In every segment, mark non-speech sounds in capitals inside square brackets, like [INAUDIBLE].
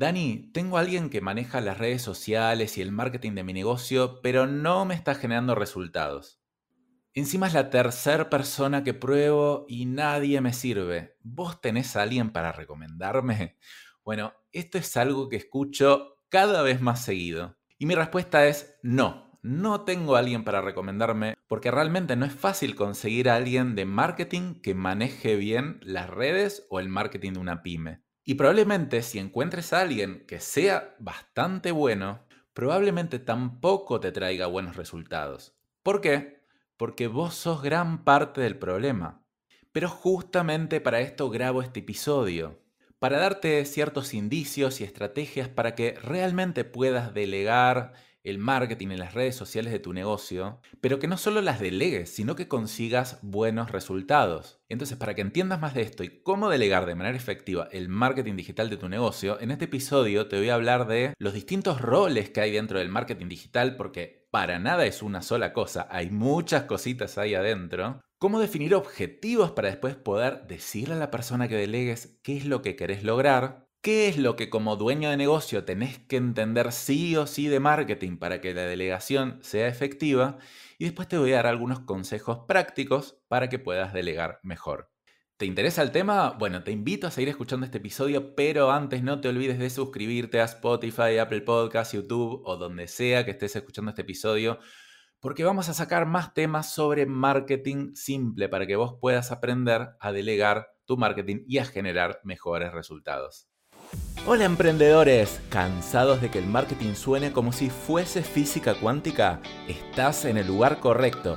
Dani, tengo a alguien que maneja las redes sociales y el marketing de mi negocio, pero no me está generando resultados. Encima es la tercera persona que pruebo y nadie me sirve. ¿Vos tenés a alguien para recomendarme? [LAUGHS] Bueno, esto es algo que escucho cada vez más seguido. Y mi respuesta es no, no tengo a alguien para recomendarme porque realmente no es fácil conseguir a alguien de marketing que maneje bien las redes o el marketing de una pyme. Y probablemente si encuentres a alguien que sea bastante bueno, probablemente tampoco te traiga buenos resultados. ¿Por qué? porque vos sos gran parte del problema. Pero justamente para esto grabo este episodio, para darte ciertos indicios y estrategias para que realmente puedas delegar el marketing en las redes sociales de tu negocio, pero que no solo las delegues, sino que consigas buenos resultados. Entonces, para que entiendas más de esto y cómo delegar de manera efectiva el marketing digital de tu negocio, en este episodio te voy a hablar de los distintos roles que hay dentro del marketing digital, porque para nada es una sola cosa, hay muchas cositas ahí adentro. Cómo definir objetivos para después poder decirle a la persona que delegues qué es lo que querés lograr ¿Qué es lo que como dueño de negocio tenés que entender sí o sí de marketing para que la delegación sea efectiva? Y después te voy a dar algunos consejos prácticos para que puedas delegar mejor. ¿Te interesa el tema? Bueno, te invito a seguir escuchando este episodio, pero antes no te olvides de suscribirte a Spotify, Apple Podcasts, YouTube o donde sea que estés escuchando este episodio, porque vamos a sacar más temas sobre marketing simple para que vos puedas aprender a delegar tu marketing y a generar mejores resultados. Hola emprendedores, ¿cansados de que el marketing suene como si fuese física cuántica? Estás en el lugar correcto.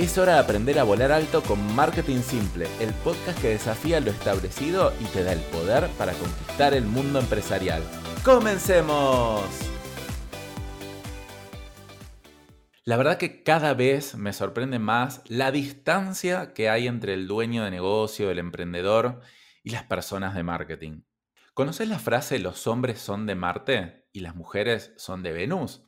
Es hora de aprender a volar alto con Marketing Simple, el podcast que desafía lo establecido y te da el poder para conquistar el mundo empresarial. ¡Comencemos! La verdad que cada vez me sorprende más la distancia que hay entre el dueño de negocio, el emprendedor y las personas de marketing. ¿Conoces la frase los hombres son de Marte y las mujeres son de Venus?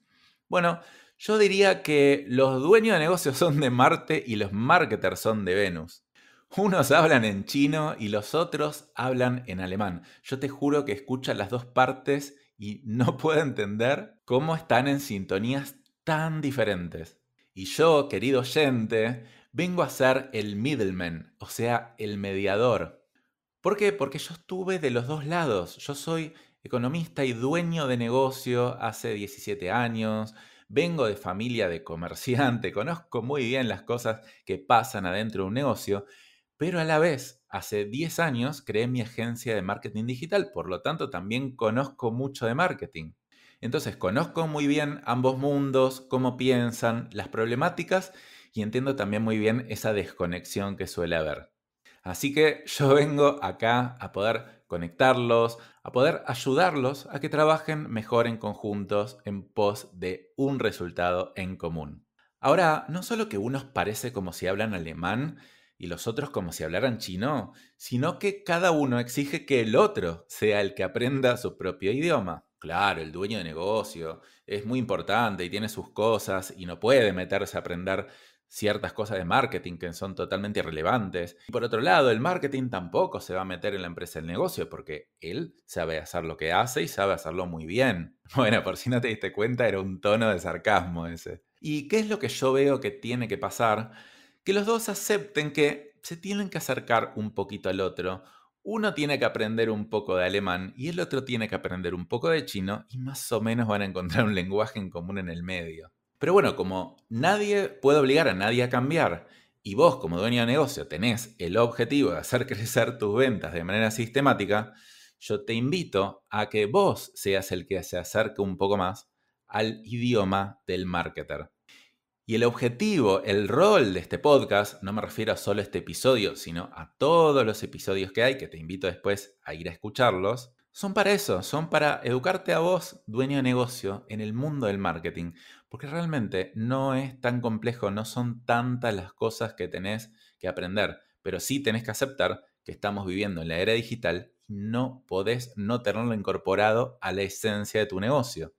Bueno, yo diría que los dueños de negocios son de Marte y los marketers son de Venus. Unos hablan en chino y los otros hablan en alemán. Yo te juro que escucho las dos partes y [LAUGHS] no puedo entender cómo están en sintonías tan diferentes. Y yo, querido oyente, vengo a ser el middleman, o sea, el mediador. ¿Por qué? Porque yo estuve de los dos lados. Yo soy economista y dueño de negocio hace 17 años vengo de familia de comerciante, [LAUGHS] conozco muy bien las cosas que pasan adentro de un negocio, pero a la vez, hace 10 años creé mi agencia de marketing digital, por lo tanto también conozco mucho de marketing. Entonces conozco muy bien ambos mundos, cómo piensan, las problemáticas y entiendo también muy bien esa desconexión que suele haber. Así que yo [LAUGHS] vengo acá a poder conectarlos, a poder ayudarlos a que trabajen mejor en conjuntos en pos de un resultado en común. Ahora, no solo que unos parece como si hablan alemán y los otros como si hablaran chino, sino que cada uno exige que el otro sea el que aprenda su propio idioma. Claro, el dueño de negocio es muy importante y tiene sus cosas y no puede meterse a aprender ciertas cosas de marketing que son totalmente irrelevantes. Y por otro lado, el marketing tampoco se va a meter en la empresa del negocio porque él sabe hacer lo que hace y sabe hacerlo muy bien. [LAUGHS] Bueno, por si no te diste cuenta, era un tono de sarcasmo ese. ¿Y qué es lo que yo veo que tiene que pasar? Que los dos acepten que se tienen que acercar un poquito al otro. Uno tiene que aprender un poco de alemán y el otro tiene que aprender un poco de chino y más o menos van a encontrar un lenguaje en común en el medio. Pero bueno, como nadie puede obligar a nadie a cambiar y vos como dueño de negocio tenés el objetivo de hacer [LAUGHS] crecer tus ventas de manera sistemática, yo te invito a que vos seas el que se acerque un poco más al idioma del marketer. Y el objetivo, el rol de este podcast, no me refiero a solo este episodio, sino a todos los episodios que hay, que te invito después a ir a escucharlos, son para eso, son para educarte a vos, dueño de negocio, en el mundo del marketing. Porque realmente no es tan complejo, no son tantas las cosas que tenés que aprender, pero sí tenés que aceptar que estamos viviendo en la era digital y no podés no tenerlo incorporado a la esencia de tu negocio.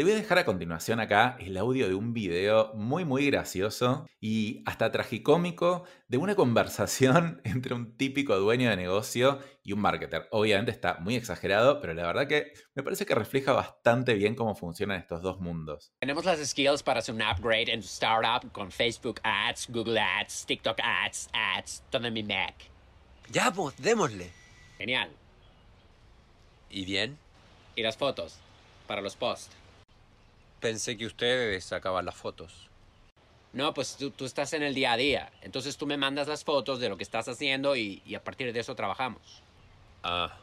Te voy a dejar a continuación acá el audio de un video muy muy gracioso y hasta tragicómico de una conversación [LAUGHS] entre un típico dueño de negocio y un marketer. Obviamente está muy exagerado, pero la verdad que me parece que refleja bastante bien cómo funcionan estos dos mundos. Tenemos las skills para hacer un upgrade en tu startup con Facebook Ads, Google Ads, TikTok Ads, Ads, todo en mi Mac. Ya, pues, démosle. Genial. ¿Y bien? Y las fotos para los posts. Pensé que ustedes sacaban las fotos. No, pues tú, tú, estás en el día a día. Entonces tú me mandas las fotos de lo que estás haciendo y, y, a partir de eso trabajamos. Ah.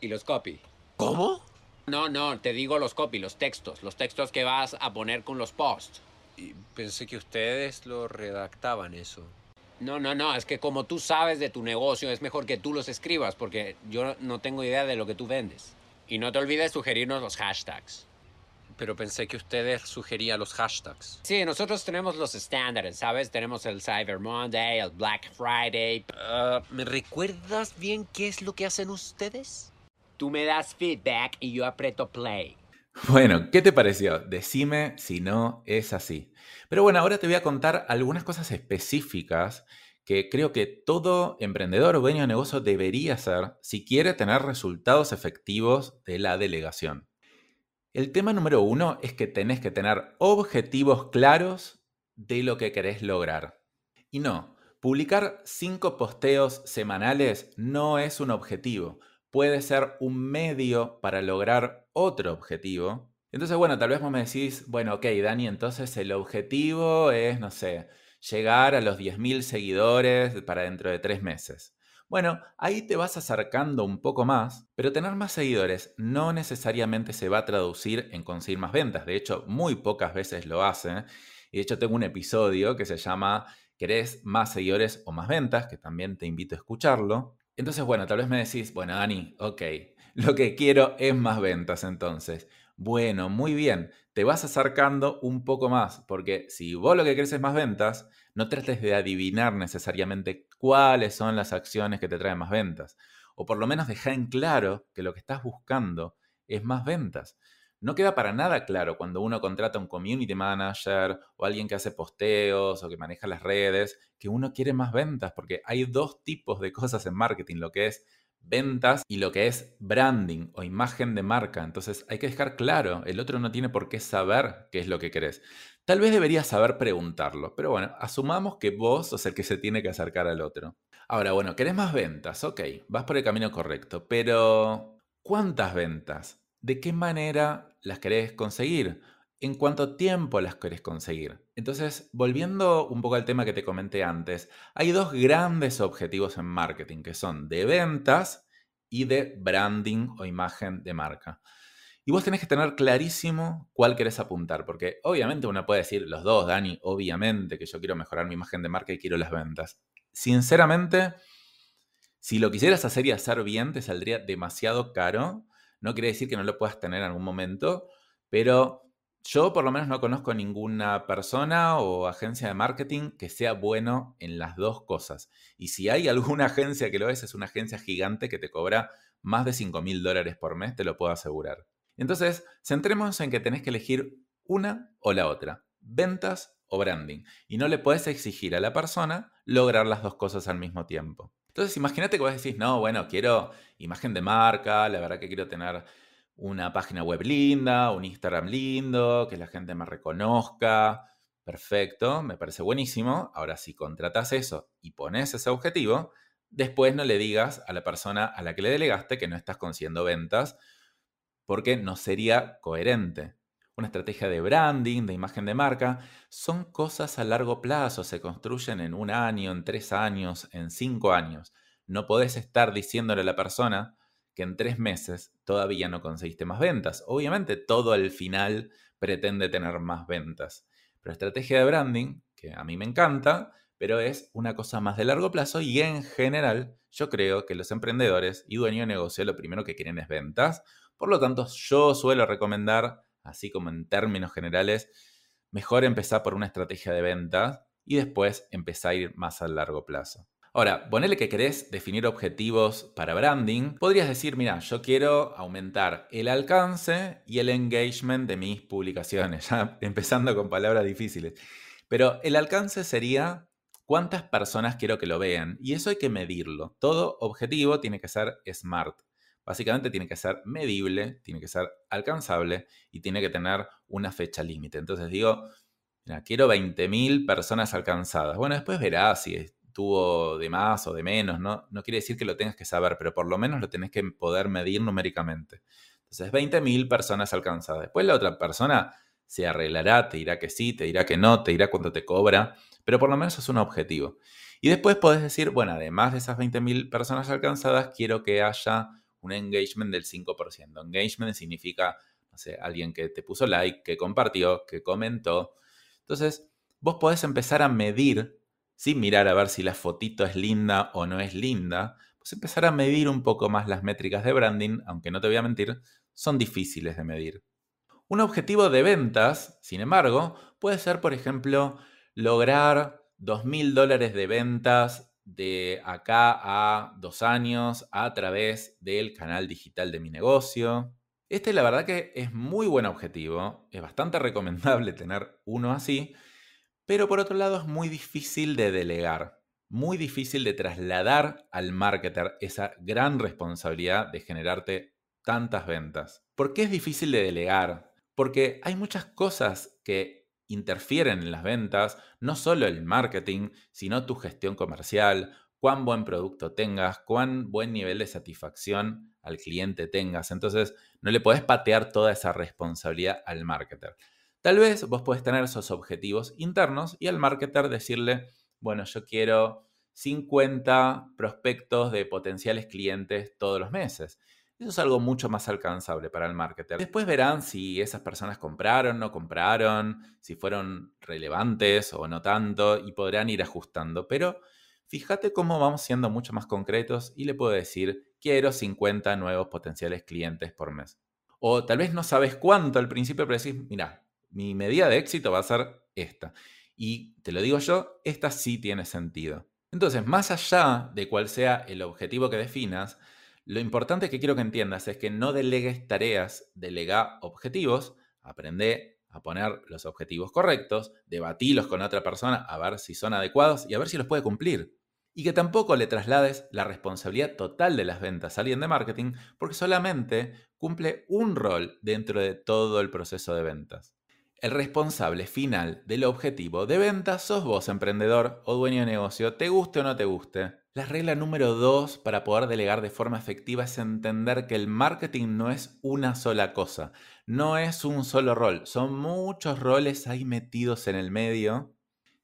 Y los copy. ¿Cómo? No, no, te digo los copy, los textos. Los textos que vas a poner con los posts. Y pensé que ustedes lo redactaban eso. No, no, no, es que como tú sabes de tu negocio, es mejor que tú los escribas porque yo no tengo idea de lo que tú vendes. Y no te olvides sugerirnos los hashtags. Pero pensé que ustedes sugerían los hashtags. Sí, nosotros tenemos los estándares, ¿sabes? Tenemos el Cyber Monday, el Black Friday. Uh, ¿Me recuerdas bien qué es lo que hacen ustedes? Tú me das feedback y yo aprieto play. Bueno, ¿qué te pareció? Decime si no es así. Pero bueno, ahora te voy a contar algunas cosas específicas que creo que todo emprendedor o dueño de negocio debería hacer si quiere tener resultados efectivos de la delegación. El tema número uno es que tenés que tener objetivos claros de lo que querés lograr. Y no, publicar cinco posteos semanales no es un objetivo. Puede ser un medio para lograr otro objetivo. Entonces, bueno, tal vez vos me decís, bueno, ok, Dani, entonces el objetivo es, no sé, llegar a los 10.000 seguidores para dentro de tres meses. Bueno, ahí te vas acercando un poco más, pero tener más seguidores no necesariamente se va a traducir en conseguir más ventas. De hecho, muy pocas veces lo hace. Y de hecho tengo un episodio que se llama ¿Querés más seguidores o más ventas? Que también te invito a escucharlo. Entonces, bueno, tal vez me decís, bueno, Dani, ok, [LAUGHS] lo que quiero es más ventas entonces. Bueno, muy bien, te vas acercando un poco más, porque si vos lo que querés es más ventas, no trates de adivinar necesariamente cuáles son las acciones que te traen más ventas. O por lo menos deja en claro que lo que estás buscando es más ventas. No queda para nada claro cuando uno contrata un community manager o alguien que hace posteos o que maneja las redes, que uno quiere más ventas, porque hay dos tipos de cosas en marketing, lo que es ventas y lo que es branding o imagen de marca. Entonces hay que dejar claro, el otro no tiene por qué saber qué es lo que querés. Tal vez deberías saber preguntarlo, pero bueno, asumamos que vos sos el que se tiene que acercar al otro. Ahora, bueno, querés más ventas, ok, vas por el camino correcto, pero ¿cuántas ventas? ¿De qué manera las querés conseguir? ¿En cuánto tiempo las querés conseguir? Entonces, volviendo un poco al tema que te comenté antes, hay dos grandes objetivos en marketing que son de ventas y de branding o imagen de marca. Y vos tenés que tener clarísimo cuál querés apuntar, porque obviamente uno puede decir los dos, Dani, obviamente que yo quiero mejorar mi imagen de marca y quiero las ventas. Sinceramente, si lo quisieras hacer y hacer bien, te saldría demasiado caro. No quiere decir que no lo puedas tener en algún momento, pero yo por lo menos no conozco ninguna persona o agencia de marketing que sea bueno en las dos cosas. Y si hay alguna [LAUGHS] agencia que lo es, es una agencia gigante que te cobra más de 5 mil dólares por mes, te lo puedo asegurar. Entonces, centremos en que tenés que elegir una o la otra, ventas o branding. Y no le puedes exigir a la persona lograr las dos cosas al mismo tiempo. Entonces, imagínate que vos decís, no, bueno, quiero imagen de marca, la verdad que quiero tener una página web linda, un Instagram lindo, que la gente me reconozca. Perfecto, me parece buenísimo. Ahora, si contratas eso y pones ese objetivo, después no le digas a la persona a la que le delegaste que no estás consiguiendo ventas porque no sería coherente. Una estrategia de branding, de imagen de marca, son cosas a largo plazo, se construyen en un año, en tres años, en cinco años. No podés estar diciéndole a la persona que en tres meses todavía no conseguiste más ventas. Obviamente todo al final pretende tener más ventas. Pero estrategia de branding, que a mí me encanta, pero es una cosa más de largo plazo y en general yo creo que los emprendedores y dueños de negocio lo primero que quieren es ventas por lo tanto, yo suelo recomendar, así como en términos generales, mejor empezar por una estrategia de venta y después empezar a ir más a largo plazo. Ahora, ponele que querés definir objetivos para branding, podrías decir, mira, yo quiero aumentar el alcance y el engagement de mis publicaciones, [LAUGHS] ya empezando con palabras difíciles. Pero el alcance sería cuántas personas quiero que lo vean y eso hay que medirlo. Todo objetivo tiene que ser smart. Básicamente tiene que ser medible, tiene que ser alcanzable y tiene que tener una fecha límite. Entonces digo, mira, quiero 20.000 personas alcanzadas. Bueno, después verás si tuvo de más o de menos, ¿no? No quiere decir que lo tengas que saber, pero por lo menos lo tenés que poder medir numéricamente. Entonces, 20.000 personas alcanzadas. Después la otra persona se arreglará, te dirá que sí, te dirá que no, te dirá cuánto te cobra, pero por lo menos es un objetivo. Y después podés decir, bueno, además de esas 20.000 personas alcanzadas, quiero que haya un engagement del 5%. Engagement significa, no sé, alguien que te puso like, que compartió, que comentó. Entonces, vos podés empezar a medir sin mirar a ver si la fotito es linda o no es linda, pues empezar a medir un poco más las métricas de branding, aunque no te voy a mentir, son difíciles de medir. Un objetivo de ventas, sin embargo, puede ser, por ejemplo, lograr 2.000 dólares de ventas de acá a dos años a través del canal digital de mi negocio. Este la verdad que es muy buen objetivo, es bastante [LAUGHS] recomendable tener uno así, pero por otro lado es muy difícil de delegar, muy difícil de trasladar al marketer esa gran responsabilidad de generarte tantas ventas. ¿Por qué es difícil de delegar? Porque hay muchas cosas que interfieren en las ventas, no solo el marketing, sino tu gestión comercial, cuán buen producto tengas, cuán buen nivel de satisfacción al cliente tengas. Entonces, no le puedes patear toda esa responsabilidad al marketer. Tal vez vos podés tener esos objetivos internos y al marketer decirle, bueno, yo quiero 50 prospectos de potenciales clientes todos los meses. Eso es algo mucho más alcanzable para el marketer. Después verán si esas personas compraron, no compraron, si fueron relevantes o no tanto y podrán ir ajustando. Pero fíjate cómo vamos siendo mucho más concretos y le puedo decir, quiero 50 nuevos potenciales clientes por mes. O tal vez no sabes cuánto al principio, pero decís, mira, mi medida de éxito va a ser esta. Y te lo digo yo, esta sí tiene sentido. Entonces, más allá de cuál sea el objetivo que definas, lo importante que quiero que entiendas es que no delegues tareas, delega objetivos, aprende a poner los objetivos correctos, debatilos con otra persona a ver si son adecuados y a ver si los puede cumplir. Y que tampoco le traslades la responsabilidad total de las ventas a alguien de marketing porque solamente cumple un rol dentro de todo el proceso de ventas. El responsable final del objetivo de venta sos vos, emprendedor o dueño de negocio, te guste o no te guste. La regla número dos para poder delegar de forma efectiva es entender que el marketing no es una sola cosa, no es un solo rol, son muchos roles ahí metidos en el medio.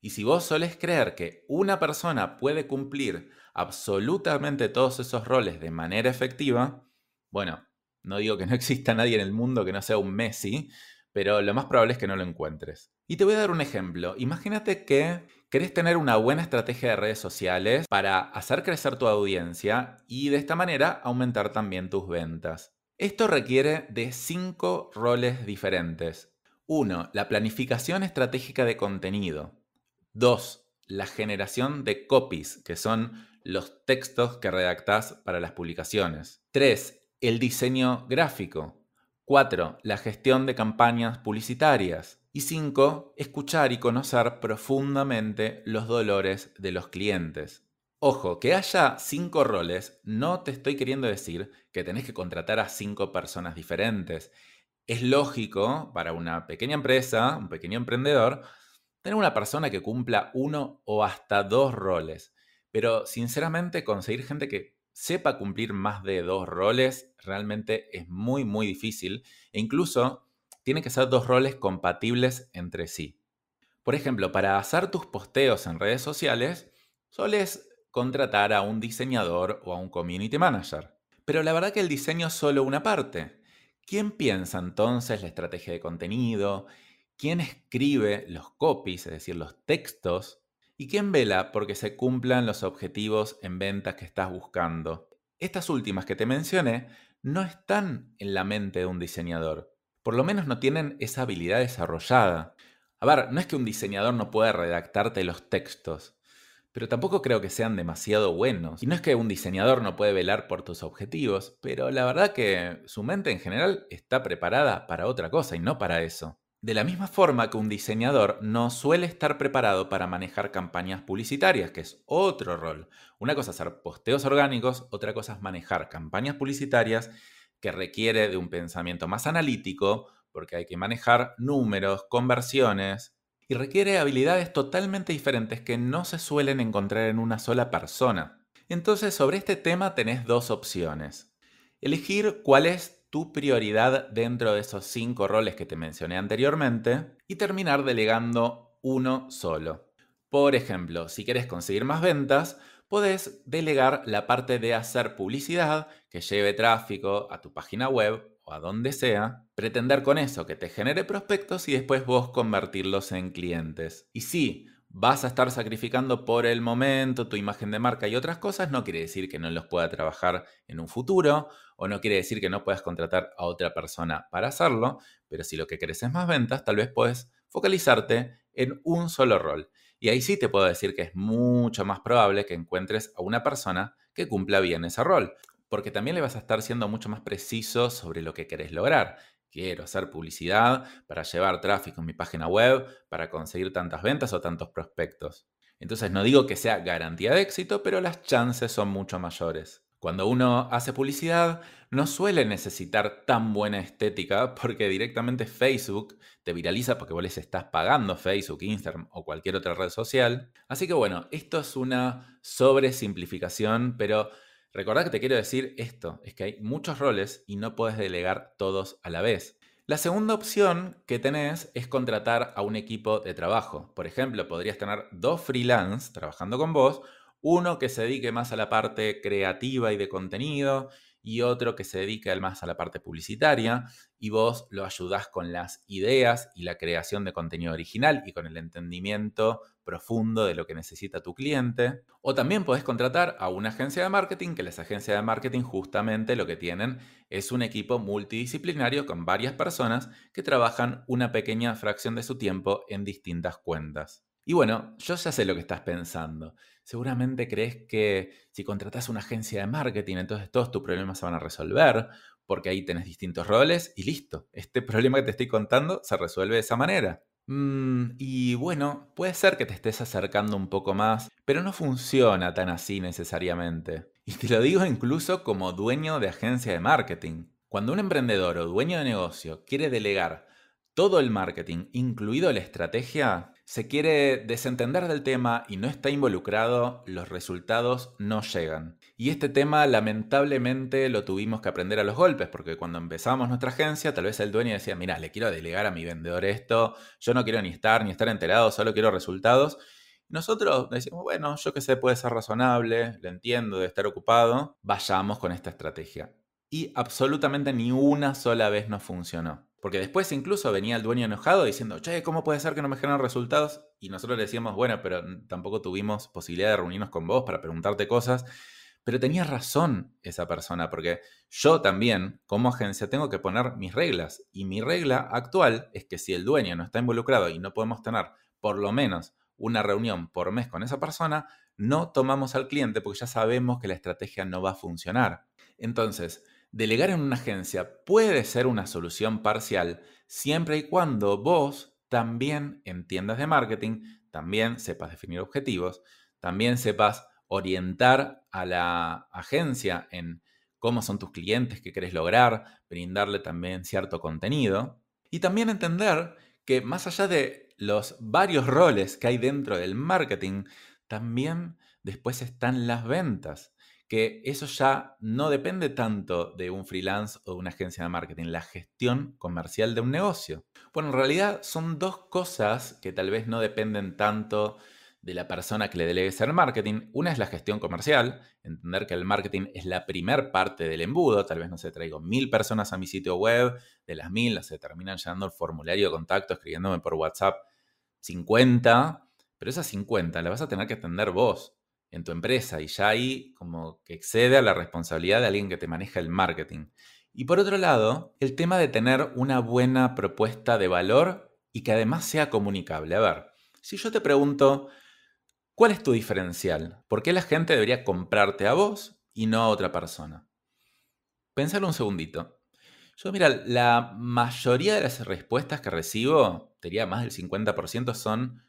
Y si vos solés creer que una persona puede cumplir absolutamente todos esos roles de manera efectiva, bueno, no digo que no exista nadie en el mundo que no sea un Messi, pero lo más probable es que no lo encuentres. Y te voy a dar un ejemplo. Imagínate que querés tener una buena estrategia de redes sociales para hacer crecer tu audiencia y de esta manera aumentar también tus ventas. Esto requiere de cinco roles diferentes. 1. La planificación estratégica de contenido. 2. La generación de copies, que son los textos que redactás para las publicaciones. 3. El diseño gráfico. 4. La gestión de campañas publicitarias. Y 5. Escuchar y conocer profundamente los dolores de los clientes. Ojo, que haya cinco roles, no te estoy queriendo decir que tenés que contratar a cinco personas diferentes. Es lógico para una pequeña empresa, un pequeño emprendedor, tener una persona que cumpla uno o hasta dos roles. Pero sinceramente conseguir gente que sepa cumplir más de dos roles realmente es muy, muy difícil e incluso tienen que ser dos roles compatibles entre sí. Por ejemplo, para hacer tus posteos en redes sociales, sueles contratar a un diseñador o a un community manager. Pero la verdad que el diseño es solo una parte. ¿Quién piensa entonces la estrategia de contenido? ¿Quién escribe los copies, es decir, los textos? ¿Y quién vela porque se cumplan los objetivos en ventas que estás buscando? Estas últimas que te mencioné no están en la mente de un diseñador. Por lo menos no tienen esa habilidad desarrollada. A ver, no es que un diseñador no pueda redactarte los textos, pero tampoco creo que sean demasiado buenos. Y no es que un diseñador no puede velar por tus objetivos, pero la verdad que su mente en general está preparada para otra cosa y no para eso. De la misma forma que un diseñador no suele estar preparado para manejar campañas publicitarias, que es otro rol. Una cosa es hacer posteos orgánicos, otra cosa es manejar campañas publicitarias que requiere de un pensamiento más analítico, porque hay que manejar números, conversiones, y requiere habilidades totalmente diferentes que no se suelen encontrar en una sola persona. Entonces sobre este tema tenés dos opciones. Elegir cuál es tu prioridad dentro de esos cinco roles que te mencioné anteriormente y terminar delegando uno solo. Por ejemplo, si quieres conseguir más ventas, podés delegar la parte de hacer publicidad que lleve tráfico a tu página web o a donde sea, pretender con eso que te genere prospectos y después vos convertirlos en clientes. Y sí, vas a estar sacrificando por el momento tu imagen de marca y otras cosas, no quiere decir que no los pueda trabajar en un futuro o no quiere decir que no puedas contratar a otra persona para hacerlo, pero si lo que querés es más ventas, tal vez puedes focalizarte en un solo rol. Y ahí sí te puedo decir que es mucho más probable que encuentres a una persona que cumpla bien ese rol porque también le vas a estar siendo mucho más preciso sobre lo que querés lograr. Quiero hacer publicidad para llevar tráfico en mi página web, para conseguir tantas ventas o tantos prospectos. Entonces no digo que sea garantía de éxito, pero las chances son mucho mayores. Cuando uno hace publicidad, no suele necesitar tan buena estética porque directamente Facebook te viraliza porque vos les estás pagando Facebook, Instagram o cualquier otra red social. Así que bueno, esto es una sobresimplificación, pero Recordad que te quiero decir esto, es que hay muchos roles y no puedes delegar todos a la vez. La segunda opción que tenés es contratar a un equipo de trabajo. Por ejemplo, podrías tener dos freelance trabajando con vos, uno que se dedique más a la parte creativa y de contenido y otro que se dedique más a la parte publicitaria y vos lo ayudás con las ideas y la creación de contenido original y con el entendimiento profundo de lo que necesita tu cliente. O también podés contratar a una agencia de marketing, que las agencias de marketing justamente lo que tienen es un equipo multidisciplinario con varias personas que trabajan una pequeña fracción de su tiempo en distintas cuentas. Y bueno, yo ya sé lo que estás pensando. Seguramente crees que si contratas una agencia de marketing, entonces todos tus problemas se van a resolver, porque ahí tenés distintos roles y listo. Este [LAUGHS] problema que te estoy contando se resuelve de esa manera. Mm, y bueno, puede ser que te estés acercando un poco más, pero no funciona tan así necesariamente. Y te lo digo incluso como dueño de agencia de marketing. Cuando un emprendedor o dueño de negocio quiere delegar todo el marketing, incluido la estrategia, se quiere desentender del tema y no está involucrado, los resultados no llegan. Y este tema lamentablemente lo tuvimos que aprender a los golpes, porque cuando empezamos nuestra agencia, tal vez el dueño decía, mira, le quiero delegar a mi vendedor esto, yo no quiero ni estar ni estar enterado, solo quiero resultados. Nosotros decimos, bueno, yo que sé, puede ser razonable, lo entiendo de estar ocupado, vayamos con esta estrategia. Y absolutamente ni una sola vez nos funcionó. Porque después incluso venía el dueño enojado diciendo, che, ¿cómo puede ser que no me generan resultados? Y nosotros le decíamos, bueno, pero tampoco tuvimos posibilidad de reunirnos con vos para preguntarte cosas. Pero tenía razón esa persona, porque yo también, como agencia, tengo que poner mis reglas. Y mi regla actual es que si el dueño no está involucrado y no podemos tener por lo menos una reunión por mes con esa persona, no tomamos al cliente porque ya sabemos que la estrategia no va a funcionar. Entonces, Delegar en una agencia puede ser una solución parcial siempre y cuando vos también entiendas de marketing, también sepas definir objetivos, también sepas orientar a la agencia en cómo son tus clientes, qué querés lograr, brindarle también cierto contenido. Y también entender que más allá de los varios roles que hay dentro del marketing, también después están las ventas que eso ya no depende tanto de un freelance o de una agencia de marketing, la gestión comercial de un negocio. Bueno, en realidad son dos cosas que tal vez no dependen tanto de la persona que le delegue ser marketing. Una es la gestión comercial, entender que el marketing es la primer parte del embudo. Tal vez, no sé, traigo mil personas a mi sitio web, de las mil, se terminan llenando el formulario de contacto, escribiéndome por WhatsApp 50, pero esas 50 las vas a tener que atender vos en tu empresa y ya ahí como que excede a la responsabilidad de alguien que te maneja el marketing. Y por otro lado, el tema de tener una buena propuesta de valor y que además sea comunicable. A ver, si yo te pregunto, ¿cuál es tu diferencial? ¿Por qué la gente debería comprarte a vos y no a otra persona? Pensalo un segundito. Yo, mira, la mayoría de las respuestas que recibo, diría más del 50%, son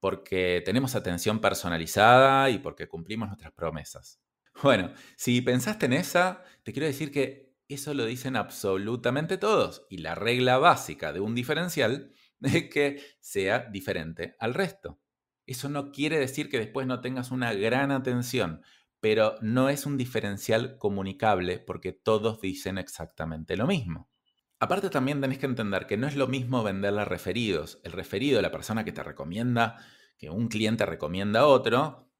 porque tenemos atención personalizada y porque cumplimos nuestras promesas. [LAUGHS] Bueno, si pensaste en esa, te quiero decir que eso lo dicen absolutamente todos y la regla básica de un diferencial [LAUGHS] es que sea diferente al resto. Eso no quiere decir que después no tengas una gran atención, pero no es un diferencial comunicable porque todos dicen exactamente lo mismo. Aparte también tenés que entender que no es lo mismo venderle referidos. El referido, la persona que te recomienda, que un cliente recomienda a otro,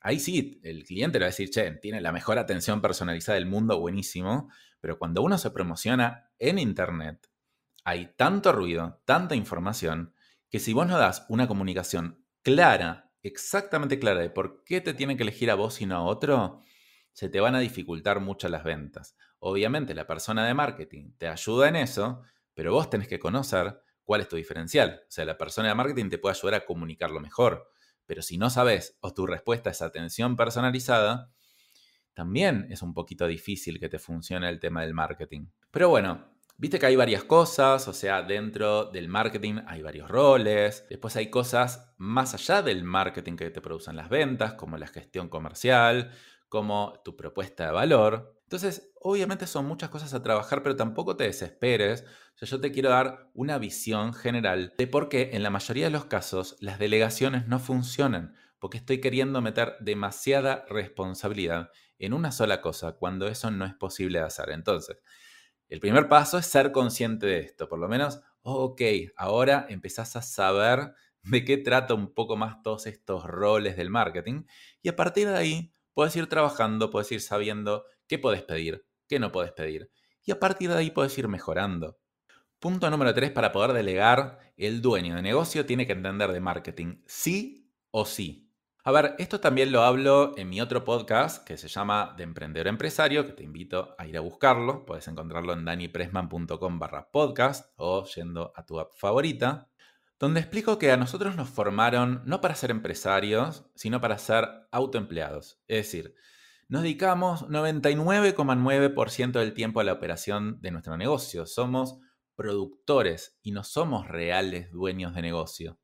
ahí sí, el cliente le va a decir, che, tiene la mejor atención personalizada del mundo, buenísimo, pero cuando uno se promociona en Internet, hay tanto ruido, tanta información, que si vos no das una comunicación clara, exactamente clara de por qué te tienen que elegir a vos y no a otro, se te van a dificultar mucho las ventas. Obviamente la persona de marketing te ayuda en eso, pero vos tenés que conocer cuál es tu diferencial. O sea, la persona de marketing te puede ayudar a comunicarlo mejor, pero si no sabes o tu respuesta es atención personalizada, también es un poquito difícil que te funcione el tema del marketing. Pero bueno, viste que hay varias cosas, o sea, dentro del marketing hay varios roles, después hay cosas más allá del marketing que te producen las ventas, como la gestión comercial, como tu propuesta de valor. Entonces, obviamente son muchas cosas a trabajar, pero tampoco te desesperes. Yo te quiero dar una visión general de por qué en la mayoría de los casos las delegaciones no funcionan, porque estoy queriendo meter demasiada responsabilidad en una sola cosa cuando eso no es posible de hacer. Entonces, el primer paso es ser consciente de esto, por lo menos, ok, ahora empezás a saber de qué trata un poco más todos estos roles del marketing y a partir de ahí puedes ir trabajando, puedes ir sabiendo qué puedes pedir, qué no puedes pedir. Y a partir de ahí puedes ir mejorando. Punto número 3 para poder delegar, el dueño de negocio tiene que entender de marketing, sí o sí. A ver, esto también lo hablo en mi otro podcast que se llama De Emprendedor Empresario, que te invito a ir a buscarlo. Puedes encontrarlo en danipresman.com barra podcast o yendo a tu app favorita donde explico que a nosotros nos formaron no para ser empresarios, sino para ser autoempleados. Es decir, nos dedicamos 99,9% del tiempo a la operación de nuestro negocio. Somos productores y no somos reales dueños de negocio.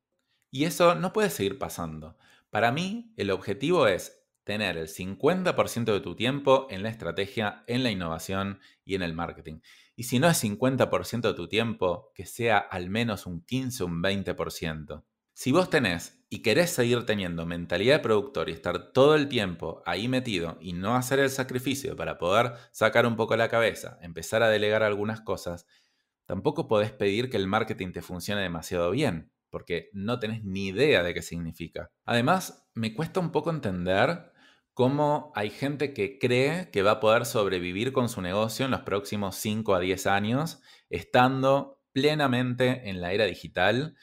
Y eso no puede seguir pasando. Para mí, el objetivo es tener el 50% de tu tiempo en la estrategia, en la innovación y en el marketing. Y si no es 50% de tu tiempo, que sea al menos un 15 o un 20%. Si vos tenés y querés seguir teniendo mentalidad de productor y estar todo el tiempo ahí metido y no hacer el sacrificio para poder sacar un poco la cabeza, empezar a delegar algunas cosas, tampoco podés pedir que el marketing te funcione demasiado bien, porque no tenés ni idea de qué significa. Además, me cuesta un poco entender cómo hay gente que cree que va a poder sobrevivir con su negocio en los próximos 5 a 10 años, estando plenamente en la era digital,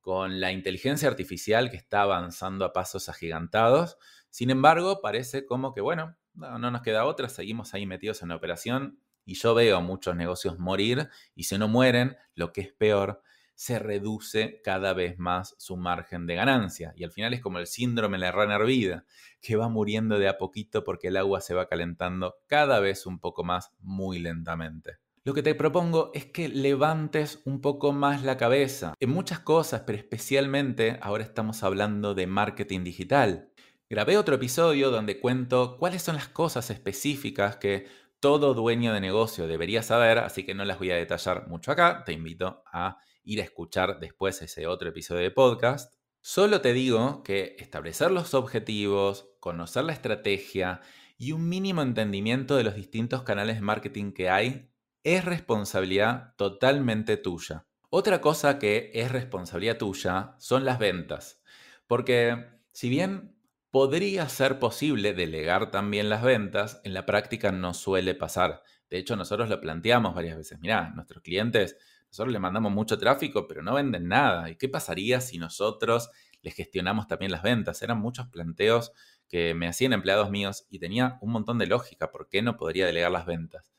con la inteligencia artificial que está avanzando a pasos agigantados. Sin embargo, parece como que, bueno, no, nos queda otra, seguimos ahí metidos en la operación y yo veo muchos negocios morir y si no mueren, lo que es peor, se reduce cada vez más su margen de ganancia. Y al final es como el síndrome de la rana hervida, que va muriendo de a poquito porque el agua se va calentando cada vez un poco más muy lentamente. Lo que te propongo es que levantes un poco más la cabeza en muchas cosas, pero especialmente ahora estamos hablando de marketing digital. Grabé otro episodio donde cuento cuáles son las cosas específicas que todo dueño de negocio debería saber, así que no las voy a detallar mucho acá, te invito a ir a escuchar después ese otro episodio de podcast. Solo te digo que establecer los objetivos, conocer la estrategia y un mínimo entendimiento de los distintos canales de marketing que hay es responsabilidad totalmente tuya. Otra cosa que es responsabilidad tuya son las ventas. Porque si bien podría ser posible delegar también las ventas, en la práctica no suele pasar. De hecho, nosotros lo planteamos varias veces. Mirá, nuestros clientes nosotros le mandamos mucho tráfico, pero no venden nada. ¿Y qué pasaría si nosotros les gestionamos también las ventas? Eran muchos planteos que me hacían empleados míos y tenía un montón de lógica. ¿Por qué no podría delegar las ventas?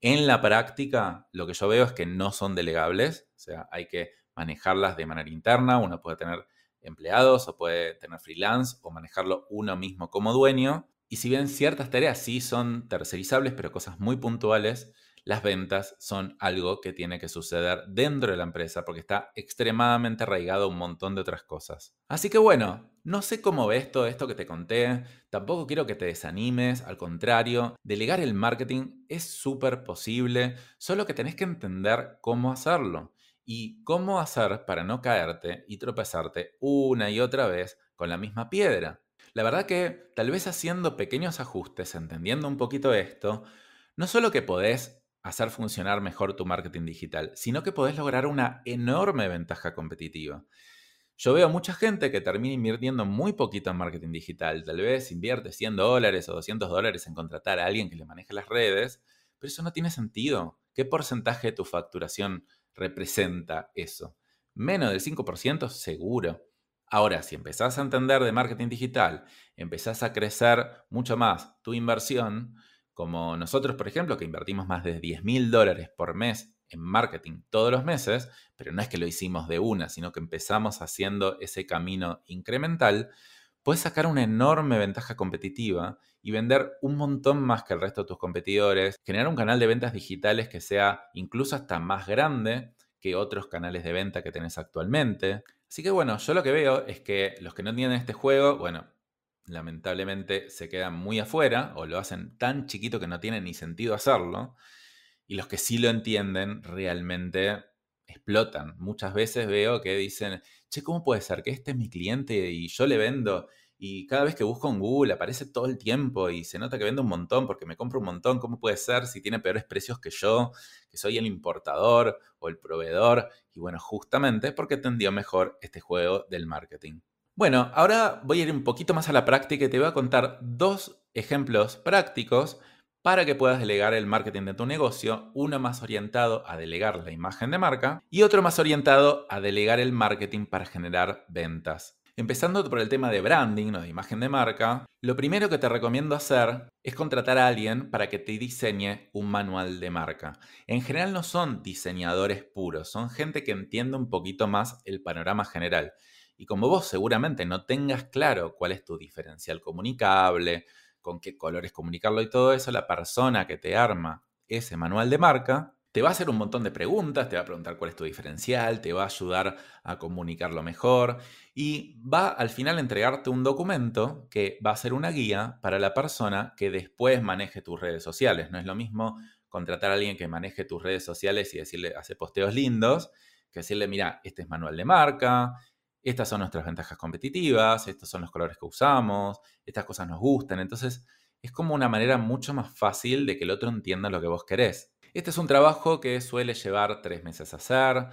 En la práctica, lo que yo veo es que no son delegables, o sea, hay que manejarlas de manera interna, uno puede tener empleados o puede tener freelance o manejarlo uno mismo como dueño. Y si bien ciertas tareas sí son tercerizables, pero cosas muy puntuales, las ventas son algo que tiene que suceder dentro de la empresa porque está extremadamente arraigado a un montón de otras cosas. Así que bueno, no sé cómo ves todo esto que te conté, tampoco quiero que te desanimes, al contrario, delegar el marketing es súper posible, solo que tenés que entender cómo hacerlo y cómo hacer para no caerte y tropezarte una y otra vez con la misma piedra. La verdad que tal vez haciendo pequeños ajustes, entendiendo un poquito esto, no solo que podés hacer funcionar mejor tu marketing digital, sino que podés lograr una enorme ventaja competitiva. Yo veo mucha gente que termina invirtiendo muy poquito en marketing digital. Tal vez invierte 100 dólares o 200 dólares en contratar a alguien que le maneje las redes, pero eso no tiene sentido. ¿Qué porcentaje de tu facturación representa eso? Menos del 5% seguro. Ahora, si empezás a entender de marketing digital, empezás a crecer mucho más tu inversión, como nosotros, por ejemplo, que invertimos más de 10 mil dólares por mes en marketing todos los meses, pero no es que lo hicimos de una, sino que empezamos haciendo ese camino incremental, puedes sacar una enorme ventaja competitiva y vender un montón más que el resto de tus competidores, generar un canal de ventas digitales que sea incluso hasta más grande que otros canales de venta que tenés actualmente. Así que bueno, yo lo que veo es que los que no entienden este juego, bueno, lamentablemente se quedan muy afuera o lo hacen tan chiquito que no tiene ni sentido hacerlo. Y los que sí lo entienden realmente explotan. Muchas veces veo que dicen, che, ¿cómo puede ser que este es mi cliente y yo le vendo? Y cada vez que busco en Google aparece todo el tiempo y se nota que vende un montón porque me compro un montón. ¿Cómo puede ser si tiene peores precios que yo, que soy el importador o el proveedor? Y bueno, justamente porque entendió mejor este juego del marketing. Bueno, ahora voy a ir un poquito más a la práctica y te voy a contar dos ejemplos prácticos para que puedas delegar el marketing de tu negocio, uno más orientado a delegar la imagen de marca y otro más orientado a delegar el marketing para generar ventas. Empezando por el tema de branding o de imagen de marca, lo primero que te recomiendo hacer es contratar a alguien para que te diseñe un manual de marca. En general no son diseñadores puros, son gente que entiende un poquito más el panorama general. Y como vos seguramente no tengas claro cuál es tu diferencial comunicable, con qué colores comunicarlo y todo eso, la persona que te arma ese manual de marca te va a hacer un montón de preguntas, te va a preguntar cuál es tu diferencial, te va a ayudar a comunicarlo mejor y va al final a entregarte un documento que va a ser una guía para la persona que después maneje tus redes sociales. No es lo mismo contratar a alguien que maneje tus redes sociales y decirle, hace posteos lindos, que decirle, mira, este es manual de marca, estas son nuestras ventajas competitivas, estos son los colores que usamos, estas cosas nos gustan. Entonces, es como una manera mucho más fácil de que el otro entienda lo que vos querés. Este es un trabajo que suele llevar tres meses a hacer.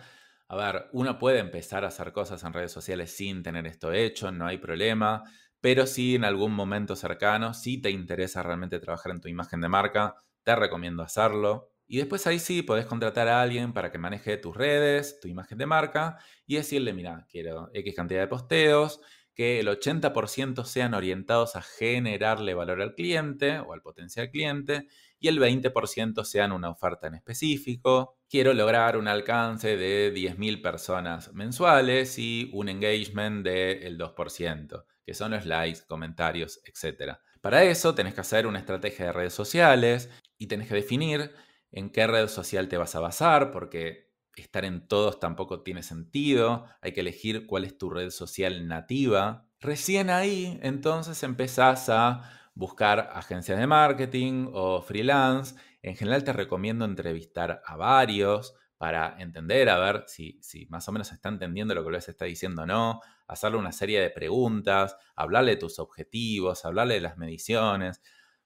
A ver, uno puede empezar a hacer cosas en redes sociales sin tener esto hecho, no hay problema, pero si en algún momento cercano, si te interesa realmente trabajar en tu imagen de marca, te recomiendo hacerlo. Y después ahí sí podés contratar a alguien para que maneje tus redes, tu imagen de marca y decirle, mira, quiero X cantidad de posteos, que el 80% sean orientados a generarle valor al cliente o al potencial cliente y el 20% sean una oferta en específico. Quiero lograr un alcance de 10.000 personas mensuales y un engagement del 2%, que son los likes, comentarios, etc. Para eso tenés que hacer una estrategia de redes sociales y tenés que definir en qué red social te vas a basar, porque estar en todos tampoco tiene sentido, hay que elegir cuál es tu red social nativa. Recién ahí entonces empezás a buscar agencias de marketing o freelance. En general te recomiendo entrevistar a varios para entender, a ver si, si más o menos está entendiendo lo que les está diciendo o no, hacerle una serie de preguntas, hablarle de tus objetivos, hablarle de las mediciones,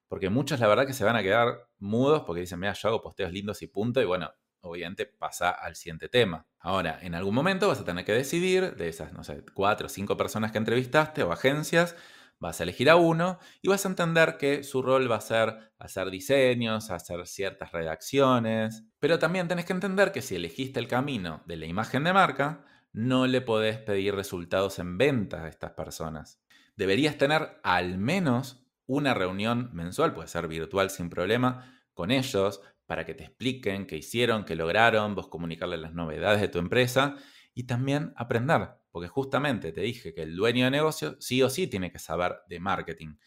porque muchos la verdad que se van a quedar mudos porque dicen, mira, yo hago posteos lindos y punto, y bueno, obviamente pasa al siguiente tema. Ahora, en algún momento vas a tener que decidir de esas, no sé, cuatro o cinco personas que entrevistaste o agencias, vas a elegir a uno y vas a entender que su rol va a ser hacer diseños, hacer ciertas redacciones, pero también tenés que entender que si elegiste el camino de la imagen de marca, no le podés pedir resultados en venta a estas personas. Deberías tener al menos una reunión mensual, puede ser virtual sin problema, con ellos para que te expliquen qué hicieron, qué lograron, vos comunicarles las novedades de tu empresa y también aprender, porque justamente te dije que el dueño de negocio sí o sí tiene que saber de marketing.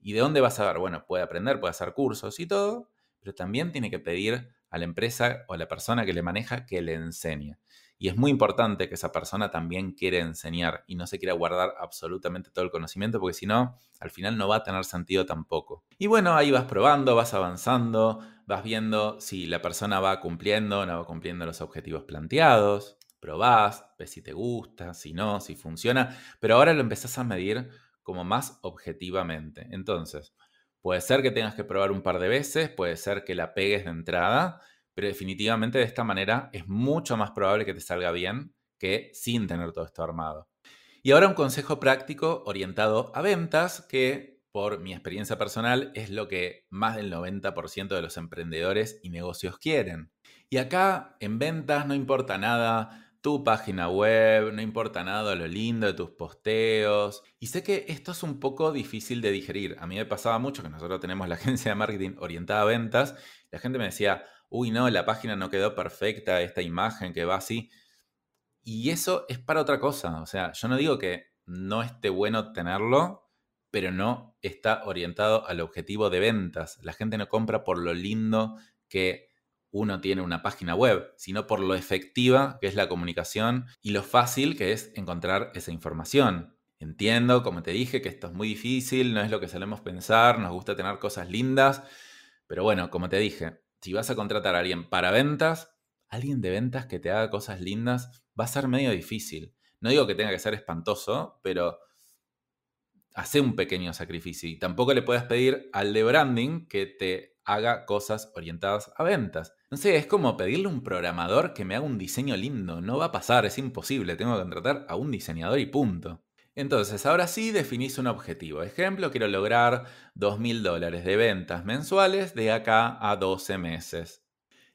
¿Y de dónde va a saber? Bueno, puede aprender, puede hacer cursos y todo, pero también tiene que pedir a la empresa o a la persona que le maneja que le enseñe. Y es muy importante que esa persona también quiera enseñar y no se quiera guardar absolutamente todo el conocimiento, porque si no, al final no va a tener sentido tampoco. Y bueno, ahí vas probando, vas avanzando, vas viendo si la persona va cumpliendo o no va cumpliendo los objetivos planteados, probás, ves si te gusta, si no, si funciona, pero ahora lo empezás a medir como más objetivamente. Entonces, puede ser que tengas que probar un par de veces, puede ser que la pegues de entrada, pero definitivamente de esta manera es mucho más probable que te salga bien que sin tener todo esto armado. Y ahora un consejo práctico orientado a ventas que por mi experiencia personal es lo que más del 90% de los emprendedores y negocios quieren. Y acá en ventas no importa nada tu página web, no importa nada lo lindo de tus posteos. Y sé que esto es un poco difícil de digerir. A mí me pasaba mucho que nosotros tenemos la [LAUGHS] agencia de marketing orientada a ventas. La gente me decía, uy, no, la página no quedó perfecta, esta imagen que va así. Y eso es para otra cosa. O sea, yo no digo que no esté bueno tenerlo, pero no está orientado al objetivo de ventas. La gente no compra por lo lindo que uno tiene una página web, sino por lo efectiva que es la comunicación y lo fácil que es encontrar esa información. Entiendo, como te dije, que esto es muy difícil, no es lo que solemos pensar, nos gusta tener cosas lindas, pero bueno, como te dije, si vas a contratar a alguien para ventas, alguien de ventas que te haga cosas lindas va a ser medio difícil. No digo que tenga que ser espantoso, pero hace un pequeño sacrificio y tampoco le puedes pedir al de branding que te haga cosas orientadas a ventas. No sé, es como pedirle a un programador que me haga un diseño lindo. No va a pasar, es imposible. Tengo que contratar a un diseñador y punto. Entonces, ahora sí definís un objetivo. Ejemplo, quiero lograr 2.000 dólares de ventas mensuales de acá a 12 meses.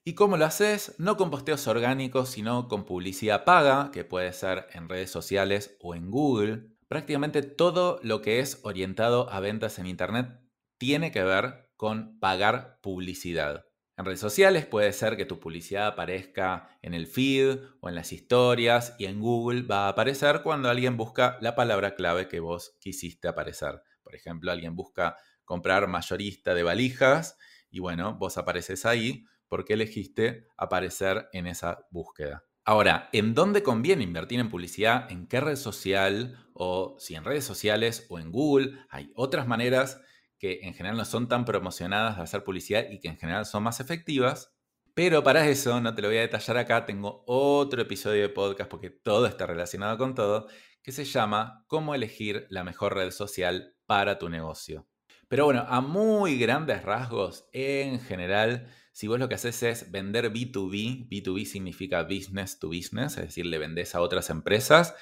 ¿Y cómo lo haces? No con posteos orgánicos, sino con publicidad paga, que puede ser en redes sociales o en Google. Prácticamente todo lo que es orientado a ventas en Internet tiene que ver con pagar publicidad. En redes sociales puede ser que tu publicidad aparezca en el feed o en las historias y en Google va a aparecer cuando alguien busca la palabra clave que vos quisiste aparecer. Por ejemplo, alguien busca comprar mayorista de valijas y bueno, vos apareces ahí porque elegiste aparecer en esa búsqueda. Ahora, ¿en dónde conviene invertir en publicidad? ¿En qué red social? O si en redes sociales o en Google. Hay otras maneras que en general no son tan promocionadas de hacer publicidad y que en general son más efectivas. Pero para eso, no te lo voy a detallar acá, tengo otro episodio de podcast porque todo está relacionado con todo, que se llama Cómo elegir la mejor red social para tu negocio. Pero bueno, a muy grandes rasgos, en general, si vos lo que haces es vender B2B, B2B significa business to business, es decir, le vendés a otras empresas,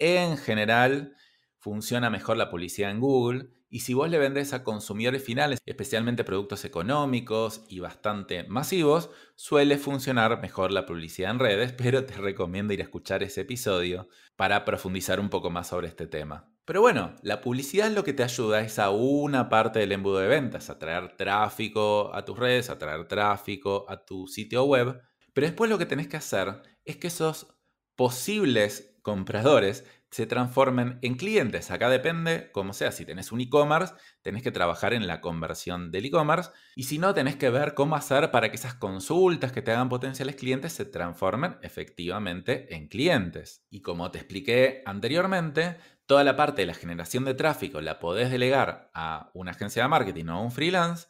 en general funciona mejor la publicidad en Google y si vos le vendés a consumidores finales, especialmente productos económicos y bastante masivos, suele funcionar mejor la publicidad en redes, [LAUGHS] pero te recomiendo ir a escuchar ese episodio para profundizar un poco más sobre este tema. Pero bueno, la publicidad lo que te ayuda es a una parte del embudo de ventas, a traer tráfico a tus redes, a traer tráfico a tu sitio web, pero después lo que tenés que hacer es que esos posibles compradores se transformen en clientes. Acá depende, como sea, si tenés un e-commerce, tenés que trabajar en la conversión del e-commerce y si no, tenés que ver cómo hacer para que esas consultas que te hagan potenciales clientes se transformen efectivamente en clientes. Y como te expliqué anteriormente, toda la parte de la generación de tráfico la podés delegar a una agencia de marketing o a un freelance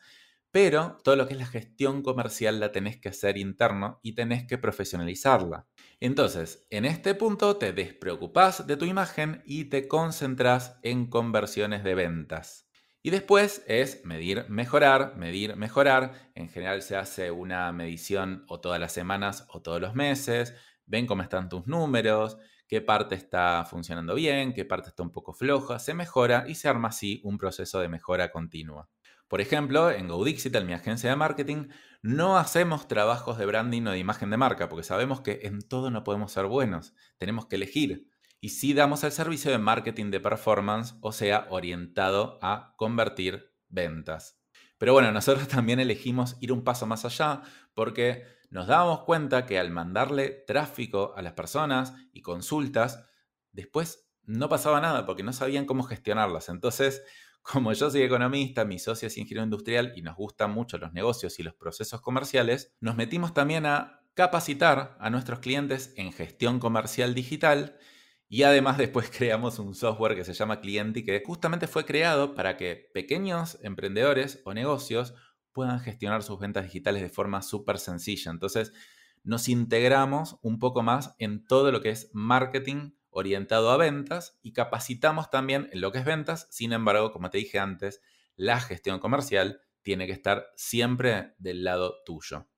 pero todo lo que es la gestión comercial la tenés que hacer interno y tenés que profesionalizarla. Entonces, en este punto te despreocupás de tu imagen y te concentras en conversiones de ventas. Y después es medir, mejorar, medir, mejorar. En general se hace una medición o todas las semanas o todos los meses. Ven cómo están tus números, qué parte está funcionando bien, qué parte está un poco floja, se mejora y se arma así un proceso de mejora continua. Por ejemplo, en GoDigital, mi agencia de marketing, no hacemos trabajos de branding o de imagen de marca, porque sabemos que en todo no podemos ser buenos, tenemos que elegir. Y sí damos el servicio de marketing de performance, o sea, orientado a convertir ventas. Pero bueno, nosotros [LAUGHS] también elegimos ir un paso más allá porque nos dábamos cuenta que al mandarle tráfico a las personas y consultas, después no pasaba nada porque no sabían cómo gestionarlas. Entonces, como yo soy economista, mi socio es ingeniero industrial y nos gustan mucho los negocios y los procesos comerciales, nos metimos también a capacitar a nuestros clientes en gestión comercial digital y además después [LAUGHS] creamos un software que se llama Clienti que justamente fue creado para que pequeños emprendedores o negocios puedan gestionar sus ventas digitales de forma súper sencilla. Entonces nos integramos un poco más en todo lo que es marketing orientado a ventas y capacitamos también en lo que es ventas. Sin embargo, como te dije antes, la gestión comercial tiene que estar siempre del lado tuyo.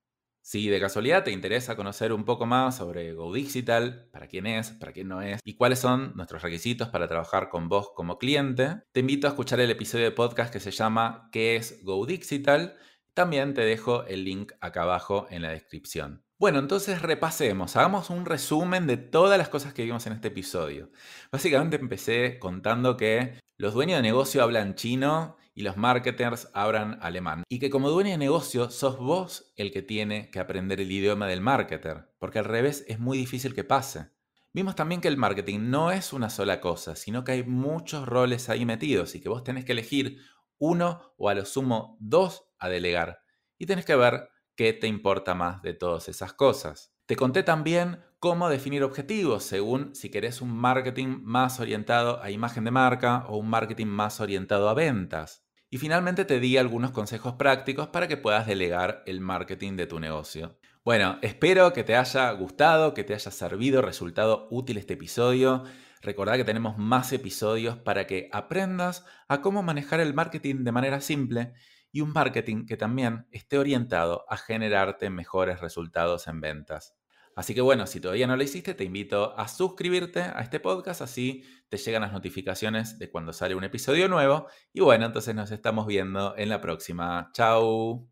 Si de casualidad te interesa conocer un poco más sobre GoDigital, para quién es, para quién no es y cuáles son nuestros requisitos para trabajar con vos como cliente, te invito a escuchar el episodio de podcast que se llama ¿Qué es GoDigital? También te dejo el link acá abajo en la descripción. Bueno, entonces repasemos, hagamos un resumen de todas las cosas que vimos en este episodio. Básicamente empecé contando que los dueños de negocio hablan chino y los marketers hablan alemán. Y que como dueño de negocio sos vos el que tiene que aprender el idioma del marketer, porque al revés es muy difícil que pase. Vimos también que el marketing no es una sola cosa, sino que hay muchos roles ahí metidos y que vos tenés que elegir uno o a lo sumo dos a delegar. Y tenés que ver qué te importa más de todas esas cosas. Te conté también cómo definir objetivos según si querés un marketing más orientado a imagen de marca o un marketing más orientado a ventas. Y finalmente te di algunos consejos prácticos para que puedas delegar el marketing de tu negocio. Bueno, espero que te haya gustado, que te haya servido, resultado útil este episodio. Recordá que tenemos más episodios para que aprendas a cómo manejar el marketing de manera simple y un marketing que también esté orientado a generarte mejores resultados en ventas. Así que bueno, si todavía no lo hiciste, te invito a suscribirte a este podcast, así te llegan las notificaciones de cuando sale un episodio nuevo. Y bueno, entonces nos estamos viendo en la próxima. Chao.